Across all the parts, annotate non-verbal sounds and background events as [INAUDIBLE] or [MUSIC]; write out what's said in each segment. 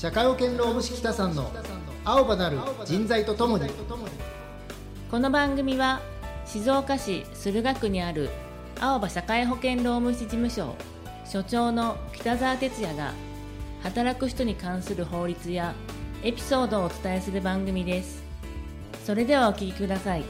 社会保険労務士北さんの青葉なる人材とともに。この番組は静岡市駿河区にある青葉社会保険労務士事務所所長の北澤哲也が働く人に関する法律やエピソードをお伝えする番組です。それではお聞きください。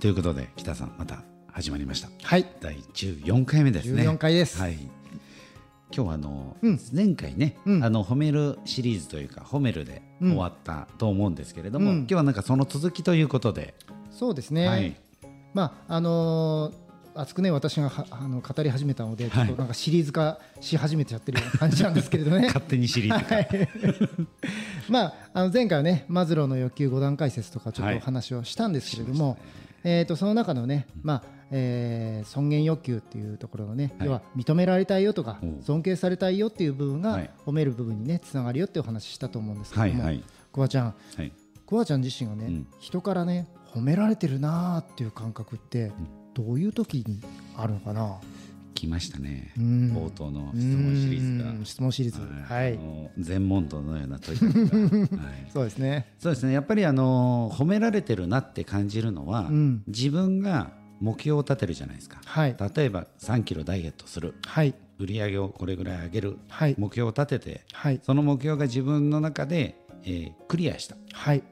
ということで北さんまた始まりました。はい。第14回目ですね。14回です。はい。今日はあの、うん。前回ね、うん。あの褒めるシリーズというか褒めるで終わったと思うんですけれども、うん。今日はなんかその続きということで、そうですね、はい。まああのー熱くね私がはあの語り始めたのでちょっとなんかシリーズ化し始めちゃってるような感じなんですけれどね。[LAUGHS] 勝手にシリーズ化、はい。まあ、あの前回はねマズローの欲求5段階説とかちょっとお話をしたんですけれども、えー、とその中のね、まあえー尊厳欲求っていうところのね、はい。要は認められたいよとか尊敬されたいよっていう部分がはい。褒める部分にねつながるよっていうお話ししたと思うんですけども、はいちゃん。はい。ちゃん自身がね、うん。人からね褒められてるなーっていう感覚ってどういう時にあるのかな、来ましたね、うん。冒頭の質問シリーズが。うん。質問シリーズ。はい、全問答のような問いが、[LAUGHS] はい。そうですね。そうですね。やっぱりあの褒められてるなって感じるのは、うん。自分が目標を立てるじゃないですか。はい。例えば3キロダイエットする。はい。売り上げをこれぐらい上げる。はい。目標を立ててはい。その目標が自分の中で、えークリアした。はい。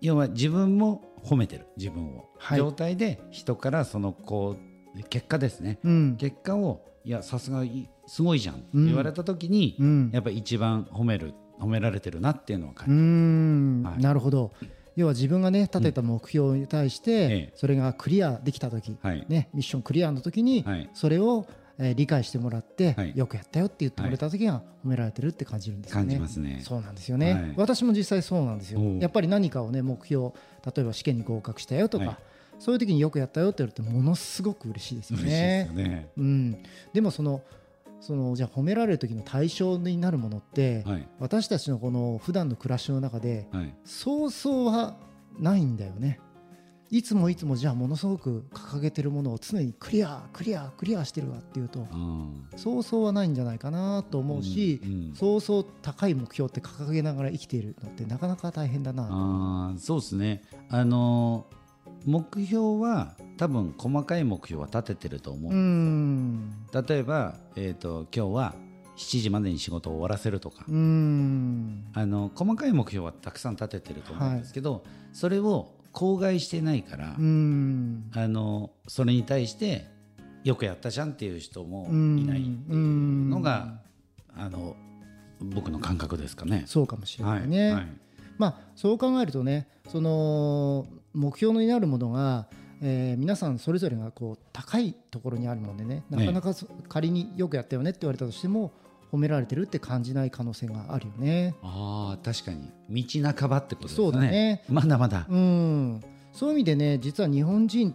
要は自分も褒めてる。自分を、はい。状態で人からそのこう結果ですね、うん。結果をいやさすがすごいじゃん。ってうん。言われた時に、うん。やっぱ一番褒める褒められてるなっていうのは感じん、はい。なるほど。要は自分がね立てた目標に対して、ええ。それがクリアできた時、はい。ね、ミッションクリアの時に、はい。それを、えー理解してもらって、はい。よくやったよって言ってもらえた時が褒められてるって感じるんですよね。感じますね。そうなんですよね、はい。私も実際そうなんですよ。やっぱり何かをね目標例えば試験に合格したよとか、はいそういう時によくやったよって言われてものすごく嬉しいですよ嬉しいで。よね。うん、でもそのそのじゃあ褒められる時の対象になるものって、はい。私たちのこの普段の暮らしの中ではい。そうそうはないんだよね。いつもいつもじゃあものすごく掲げてるものを常にクリアクリアクリアしてるわっていうとうんそうそうはないんじゃないかなと思うし、うんうん。そうそう高い目標って掲げながら生きているのってなかなか大変だなあーそうですね。あのー目標は多分細かい目標は立ててると思う、うん。例えば、えー、と今日は7時までに仕事を終わらせるとか、うん。あの細かい目標はたくさん立ててると思うんですけど、それを口外してないから、うん。あのそれに対してよくやったじゃんっていう人もうん。いないっていうのが、あの僕の感覚ですかね。そうかもしれないね。はい。まあ、そう考えるとねその目標になるものが、えー皆さんそれぞれがこう高いところにあるもんでねなかなかそ仮によくやったよねって言われたとしても褒められてるって感じない可能性があるよね。ああ確かに。道半ばってことですね。そうだね。まだまだ、うん、そういう意味でね実は日本人、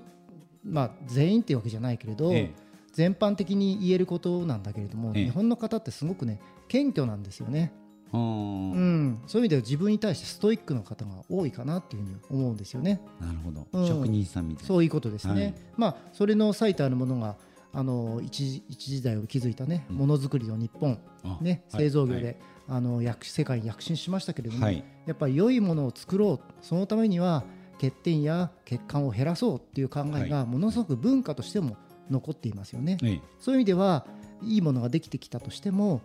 まあ、全員っていうわけじゃないけれど、え。全般的に言えることなんだけれども、ええ。日本の方ってすごくね謙虚なんですよね。ううん。ん、そういう意味では自分に対してストイックの方が多いかなっていうふうに思うんですよね。なるほど、うん。職人さんみたいな。そういうことですね。はい。まあそれの最たるものがあの一時一時代を築いたねうん。ものづくりの日本、あねはい。製造業で、あの躍世界に躍進しましたけれども、はい。やっぱり良いものを作ろうそのためには欠点や欠陥を減らそうっていう考えがものすごく文化としても残っていますよね。ええ。そういう意味ではいいものができてきたとしても、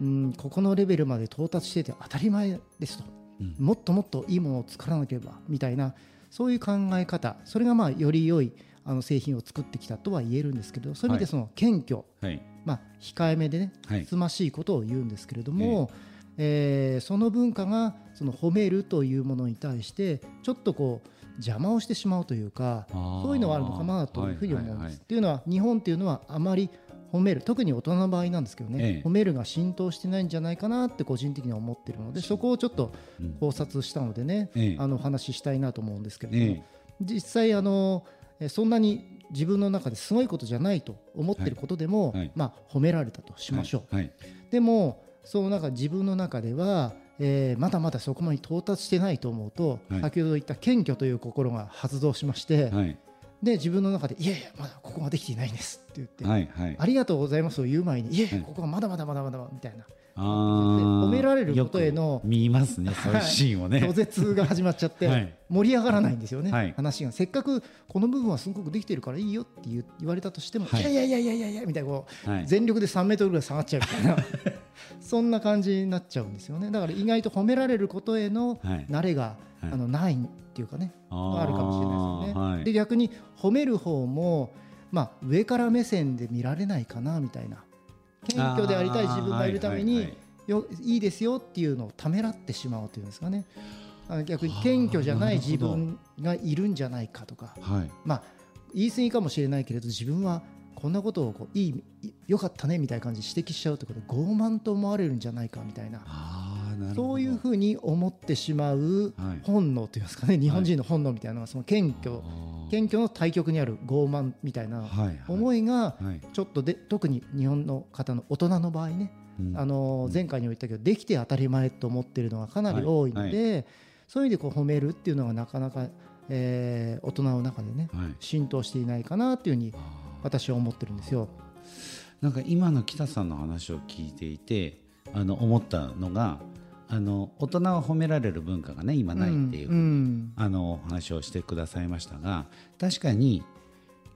うん、ここのレベルまで到達してて当たり前ですと、うん。もっともっといいものを作らなければみたいなそういう考え方それがまあより良いあの製品を作ってきたとは言えるんですけどそういう意味でその謙虚、はい。まあ、控えめでねはい。つましいことを言うんですけれども、えーその文化がその褒めるというものに対してちょっとこう邪魔をしてしまうというかそういうのはあるのかなというふうに思うんです。はいはいはい。いうのは日本っていうのはあまり褒める。特に大人の場合なんですけどね、ええ。褒めるが浸透してないんじゃないかなって個人的には思ってるのでそこをちょっとうん。考察したのでね、ええ。あのお話ししたいなと思うんですけれども、え実際あのえそんなに自分の中ですごいことじゃないと思ってることでも、はい。はい。まあ、褒められたとしましょう。はい。はい。でもその中自分の中では、えーまだまだそこまで到達してないと思うと、はい。先ほど言った謙虚という心が発動しまして、はいで自分の中で「いやいやまだここができていないんです」って言って、はいはい。ありがとうございますを言う前に「いやいはい。やここがまだまだまだまだまだ」みたいな。褒められることへの見ますねそういうシーンをね。[LAUGHS] 拒絶が始まっちゃって、はい。盛り上がらないんですよね、はい。話が。せっかくこの部分はすごくできてるからいいよって言われたとしても、はい。い、やいやいやいやいやみたいなこう、はい。全力で3メートルぐらい下がっちゃうみたいな [LAUGHS] そんな感じになっちゃうんですよね。だから意外と褒められることへのはい。慣れが、はいあのないっていうかね、あるかもしれないですよね。はい。で逆に褒める方も、まあ、上から目線で見られないかなみたいな。謙虚でありたい自分がいるために、はいはいはい。よいいですよっていうのをためらってしまうというんですかね。逆に謙虚じゃない自分がいるんじゃないかとか。はい。まあ言い過ぎかもしれないけれど自分はこんなことをこういいいよかったねみたいな感じで指摘しちゃうってことで傲慢と思われるんじゃないかみたいなそういうふうに思ってしまうはい。本能というんですかね日本人の本能みたいなのはその謙虚。謙虚の対極にある傲慢みたいなはいはい。思いがはい。ちょっとで特に日本の方の大人の場合ねうん。あの前回にも言ったけどできて当たり前と思ってるのがかなり多いので、そういう意味でこう褒めるっていうのがなかなか、えー大人の中でねはい。浸透していないかなっていうふうに私は思ってるんですよ。なんか今の北さんの話を聞いていてあの思ったのがあの大人は褒められる文化がね今ないっていう、うんうん。あのお話をしてくださいましたが確かに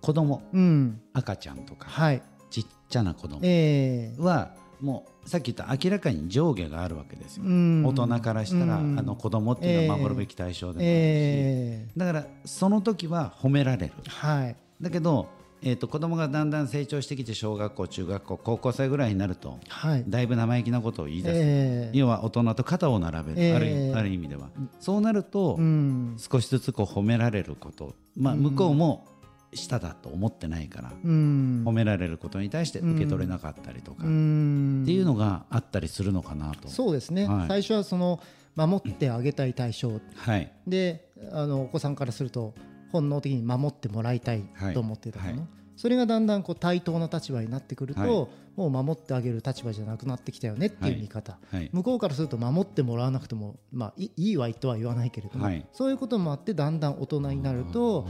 子供うん。赤ちゃんとかはい。ちっちゃな子供えーはもうさっき言った明らかに上下があるわけですよ、うん。大人からしたら、うん。あの子供っていうのは守るべき対象でもあるし、えだからその時は褒められる。ーはい。だけど、えー、と子供がだんだん成長してきて小学校中学校高校生ぐらいになるとはい。だいぶ生意気なことを言い出す、えー要は大人と肩を並べる、えーある意ある意味では。そうなると、うん。少しずつこう褒められること、まあ、うん。向こうも下だと思ってないから、うん。褒められることに対して受け取れなかったりとか、うっんていうのがあったりするのかなと。そうですね、はい。最初はその守ってあげたい対象。はい。であのお子さんからすると本能的に守ってもらいたいはい。と思ってたもの、はい。それがだんだんこう対等な立場になってくると、はい。もう守ってあげる立場じゃなくなってきたよねっていう見方、はい。向こうからすると守ってもらわなくても、まあ、いいいわいとは言わないけれども、はい。そういうこともあってだんだん大人になると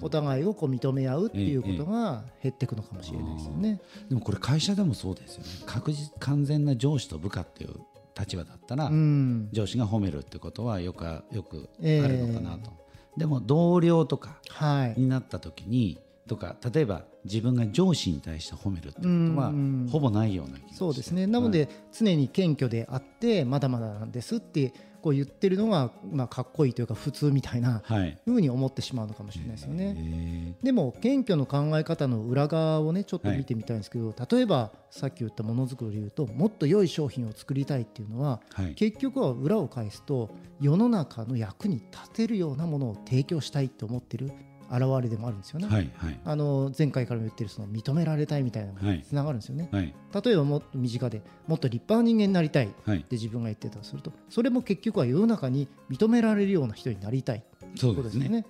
お互いをこう認め合うっていうことが減っていくのかもしれないですよね。でもこれ会社でもそうですよね。確実完全な上司と部下っていう立場だったら、うん。上司が褒めるってことはよくあよくあええるのかなと、でも同僚とかはい。になった時にとか例えば自分が上司に対して褒めるってことはうんほぼないような気がそうですね。なので、常に謙虚であってまだまだなんですってこう言ってるのが、まあ、かっこいいというか普通みたいなはい、はいふうに思ってしまうのかもしれないですよね。えでも謙虚の考え方の裏側をねちょっと見てみたいんですけど、例えばさっき言ったものづくりで言うともっと良い商品を作りたいっていうのはーはい。結局は裏を返すと世の中の役に立てるようなものを提供したいと思ってる現れでもあるんですよね。はいはい。あの前回からも言ってるその認められたいみたいなのにつながるんですよね。はい。例えばもっと身近でもっと立派な人間になりたいっはい。て自分が言ってたとするとそれも結局は世の中に認められるような人になりたいそうでね。ことですね。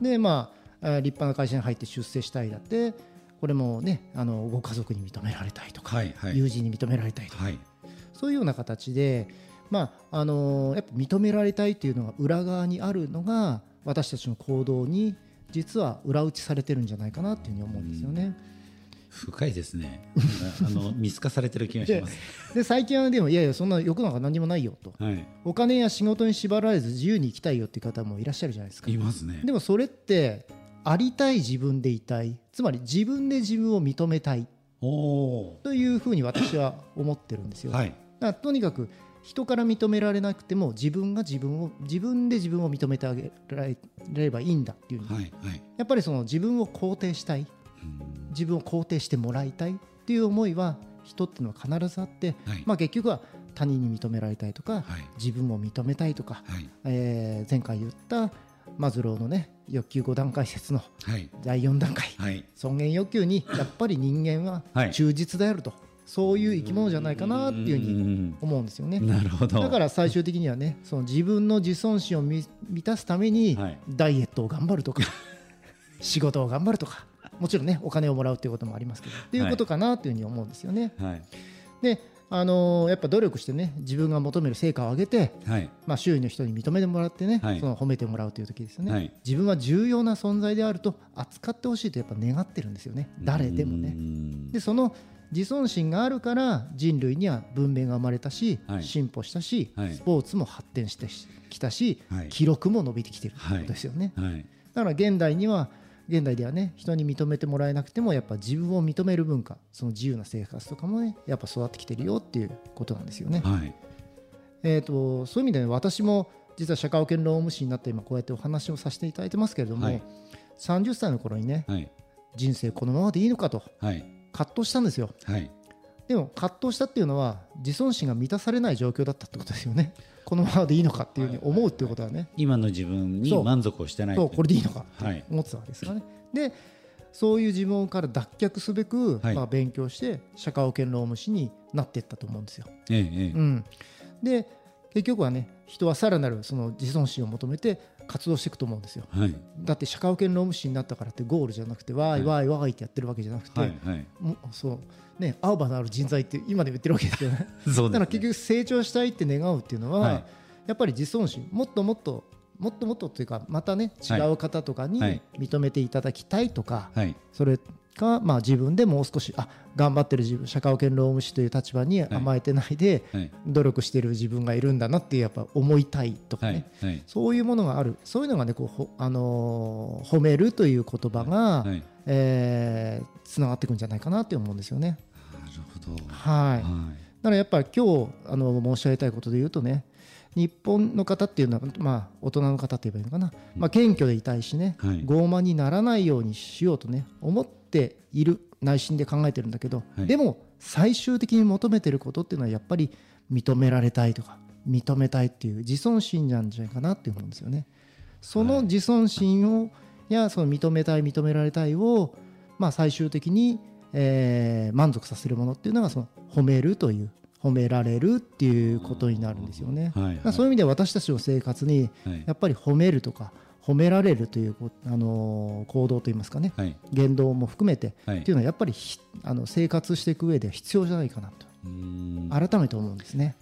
でまあ立派な会社に入って出世したいだってこれもねあのご家族に認められたいとか、はいはい。友人に認められたいとか、はい。そういうような形で、まああのーやっぱ認められたいというのが裏側にあるのが私たちの行動に実は裏打ちされてるんじゃないかなっていうふうに思うんですよね。深いですね。[LAUGHS] あの見透かされてる気がしでます。[LAUGHS] で最近はでもいやいやそんな欲なんか何もないよと。はい。お金や仕事に縛られず自由に生きたいよっていう方もいらっしゃるじゃないですか。いますね。でもそれってありたい自分でいたい。つまり自分で自分を認めたい。というふうに私は思ってるんですよ、はいだからとにかく人から認められなくても自分が自分を自分で自分を認めてあげられればいいんだっていうふうに、はいはい。やっぱりその自分を肯定したい。うん。自分を肯定してもらいたいっていう思いは人っていうのは必ずあって、はい。まあ、結局は他人に認められたいとか、はい。自分を認めたいとか、はい。えー前回言ったマズローのね欲求5段階説のはい。第4段階はい。尊厳欲求にやっぱり人間ははい。忠実であると、そういう生き物じゃないかなっていうふうにに思うんですよね。なるほど。だから最終的にはねその自分の自尊心を満満たすためにはい。ダイエットを頑張るとか [LAUGHS] 仕事を頑張るとかもちろんねお金をもらうっていうこともありますけどっていうことかなというふうに思うんですよね。はい。であのやっぱ努力してね自分が求める成果を上げて、はい。まあ、周囲の人に認めてもらってね、はい。その褒めてもらうという時ですよね、はい。自分は重要な存在であると扱ってほしいとやっぱ願ってるんですよね。誰でもうね。ん。でその自尊心があるから人類には文明が生まれたし、はい。進歩したし、はい。スポーツも発展してきたし、はい。記録も伸びてきてるってことですよね。はい。だから現代には現代ではね人に認めてもらえなくてもやっぱ自分を認める文化その自由な生活とかもねやっぱ育ってきてるよっていうことなんですよね。はい。えー、とそういう意味で、ね、私も実は社会保険労務士になって今こうやってお話をさせていただいてますけれども、はい。30歳の頃にねはい。人生このままでいいのかと。はい葛藤したんですよ。はい。でも葛藤したっていうのは自尊心が満たされない状況だったってことですよね。[LAUGHS] このままでいいのかっていうふうに思うっていうことはね、今の自分に満足をしてないそうこれでいいのかってはい。思ってたわけですからね。でそういう自分から脱却すべく、はい。まあ、勉強して社会保険労務士になっていったと思うんですよ。ええええ。うん、で結局はね人はさらなるその自尊心を求めて活動していくと思うんですよ。はい。だって社会保険労務士になったからってゴールじゃなくてわーいわーいわーいってやってるわけじゃなくて、はいはい。そう。ね青葉のある人材って今でも言ってるわけですよね。[LAUGHS] そうね。だから結局成長したいって願うっていうのは、はい。やっぱり自尊心もっともっともっともっとというかまたね違う方とかにはい。認めていただきたいとか、はい。それかまあ自分でもう少しあ頑張ってる自分社会保険労務士という立場に甘えてないで、はい。努力してる自分がいるんだなってやっぱ思いたいとかはね、い。はい。そういうものがある。そういうのがねこうほ、あのー褒めるという言葉が、はい。えーつながっていくんじゃないかなって思うんですよね。なるほど。はい、だはからやっぱり今日あの申し上げたいことで言うとね日本の方っていうのは、まあ、大人の方って言えばいいのかな、まあ、謙虚でいたいしね、はい。傲慢にならないようにしようとね思っている内心で考えてるんだけど、はいでも最終的に求めてることっていうのはやっぱり認められたいとか認めたいっていう自尊心なんじゃないかなって思うんですよね。その自尊心をやその認めたい認められたいを、まあ、最終的に、えー満足させるものっていうのがその褒めるという褒められるっていうことになるんですよね。はいはいそういう意味で私たちの生活にはいやっぱり褒めるとか褒められるというこ、あのー行動といいますかねはい。言動も含めてはい。っていうのはやっぱりひあの生活していく上で必要じゃないかなと。改めて思うんですね。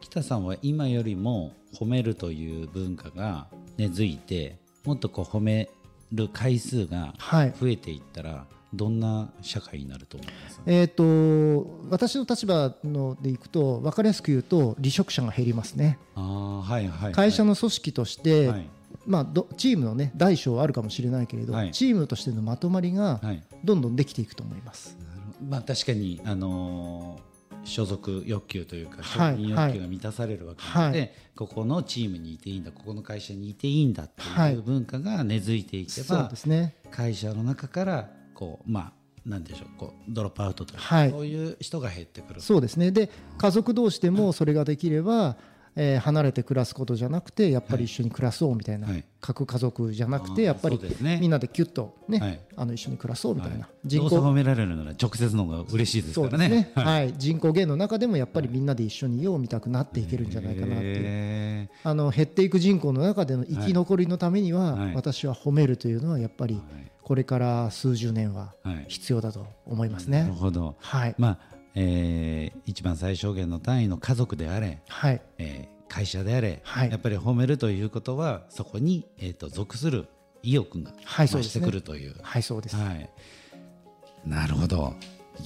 北さんは今よりも褒めるという文化が根付いてもっとこう褒める回数がはい。増えていったらどんな社会になると思います？えー、と私の立場のでいくと分かりやすく言うと離職者が減りますね。ああはいはい。会社の組織として、はいまあ、どチームの、ね、大小はあるかもしれないけれど、はい。チームとしてのまとまりがはい。どんどんできていくと思います。まあ確かにあのー所属欲求というか承はい。認欲求が満たされるわけなので、はい。ここのチームにいていいんだここの会社にいていいんだってはい。いう文化が根付いていけそうば、ですね。会社の中からこうまあなんでしょうこうドロップアウトというか、はい。そういう人が減ってくる。そうですね。で家族同士でもそれができれば、えー離れて暮らすことじゃなくてやっぱり一緒に暮らそうみたいな、はい。核家族じゃなくてやっぱりね。みんなでキュッとね、はい。あの一緒に暮らそうみたいな、はい。人口褒められるなら直接の方が嬉しいですからね。ね、はい。はい。人口減の中でもやっぱりみんなで一緒に家を見たくなっていけるんじゃないかなっていう。へあの減っていく人口の中での生き残りのためには、はい。私は褒めるというのはやっぱりーこれから数十年は必要だと思いますなるね。ほど。はい、まあ、えー一番最小限の単位の家族であれ、はい、えー会社であれ、はいやっぱり褒めるということはそこに、えー、と属する意欲が増してくるという。はい、そうです。はいなるほど。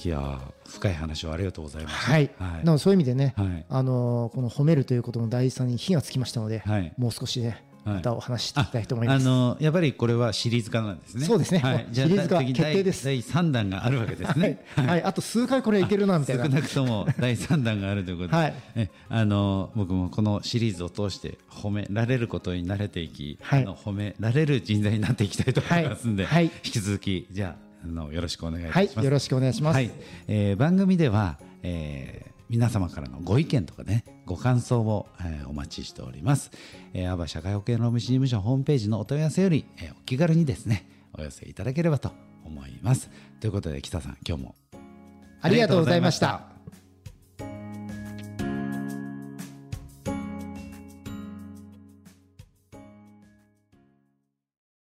いやー深い話をありがとうございます。はい、はいなのでそういう意味でね、はいあのーこの褒めるということの大事さに火がつきましたので、はいもう少しね、はいまたお話ししていきたいと思いあます。のやっぱりこれはシリーズ化なんですね。そうですね。はい、じゃあシリーズ化次決定です。第第三弾があるわけですはい。ね。、はい、あと数回これいけるなみたいな。少なくとも第三弾があるということで、はい。えあの僕もこのシリーズを通して褒められることに慣れていき、はい。あの褒められる人材になっていきたいと思いますんで、はい。はい。引き続きじゃああのよろしくお願いしま、す。よろしくお願いします。はい、えー番組では、えー皆様からのご意見とかねご感想を、えーお待ちしております、えー、アバ社会保険労務士事務所ホームページのお問い合わせより、えーお気軽にですねお寄せいただければと思いますということで北さん今日もありがとうございました。